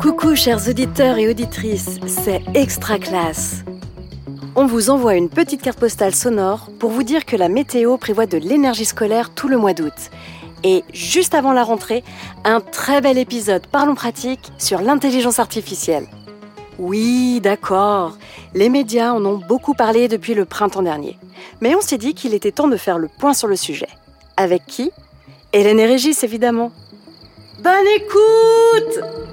Coucou chers auditeurs et auditrices, c'est Extra Classe. On vous envoie une petite carte postale sonore pour vous dire que la météo prévoit de l'énergie scolaire tout le mois d'août. Et juste avant la rentrée, un très bel épisode Parlons pratique sur l'intelligence artificielle. Oui, d'accord, les médias en ont beaucoup parlé depuis le printemps dernier. Mais on s'est dit qu'il était temps de faire le point sur le sujet. Avec qui? Hélène et Régis, évidemment. Bonne écoute